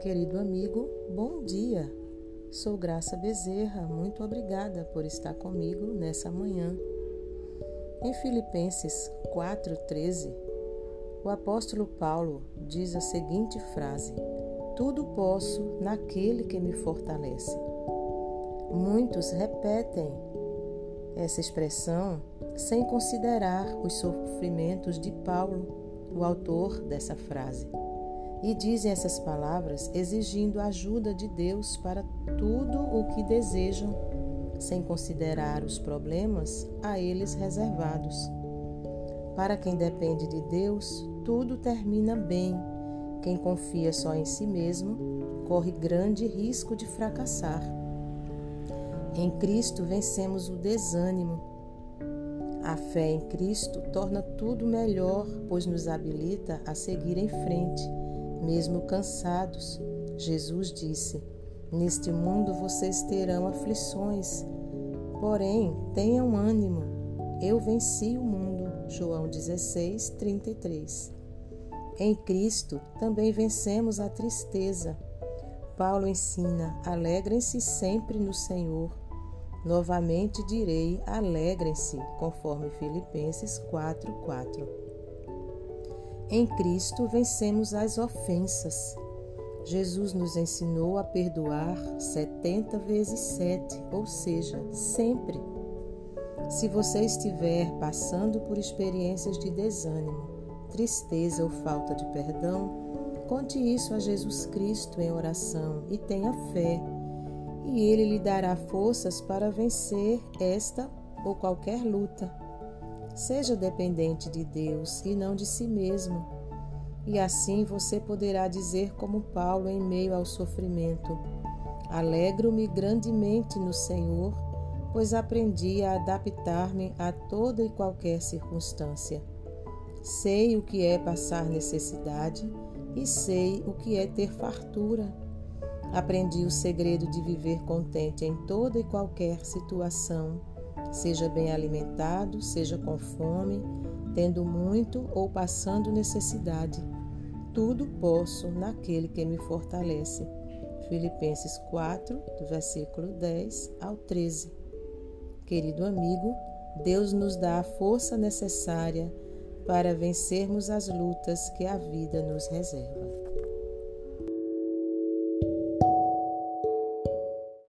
Querido amigo, bom dia. Sou Graça Bezerra, muito obrigada por estar comigo nessa manhã. Em Filipenses 4:13, o apóstolo Paulo diz a seguinte frase: Tudo posso naquele que me fortalece. Muitos repetem essa expressão sem considerar os sofrimentos de Paulo, o autor dessa frase e dizem essas palavras exigindo a ajuda de Deus para tudo o que desejam, sem considerar os problemas a eles reservados. Para quem depende de Deus, tudo termina bem. Quem confia só em si mesmo corre grande risco de fracassar. Em Cristo vencemos o desânimo. A fé em Cristo torna tudo melhor, pois nos habilita a seguir em frente mesmo cansados. Jesus disse: Neste mundo vocês terão aflições, porém tenham ânimo, eu venci o mundo. João 16, 33. Em Cristo também vencemos a tristeza. Paulo ensina: alegrem-se sempre no Senhor. Novamente direi: alegrem-se, conforme Filipenses 4, 4. Em Cristo vencemos as ofensas. Jesus nos ensinou a perdoar 70 vezes 7, ou seja, sempre. Se você estiver passando por experiências de desânimo, tristeza ou falta de perdão, conte isso a Jesus Cristo em oração e tenha fé, e Ele lhe dará forças para vencer esta ou qualquer luta. Seja dependente de Deus e não de si mesmo. E assim você poderá dizer, como Paulo, em meio ao sofrimento: Alegro-me grandemente no Senhor, pois aprendi a adaptar-me a toda e qualquer circunstância. Sei o que é passar necessidade e sei o que é ter fartura. Aprendi o segredo de viver contente em toda e qualquer situação seja bem alimentado, seja com fome, tendo muito ou passando necessidade. Tudo posso naquele que me fortalece. Filipenses 4, do versículo 10 ao 13. Querido amigo, Deus nos dá a força necessária para vencermos as lutas que a vida nos reserva.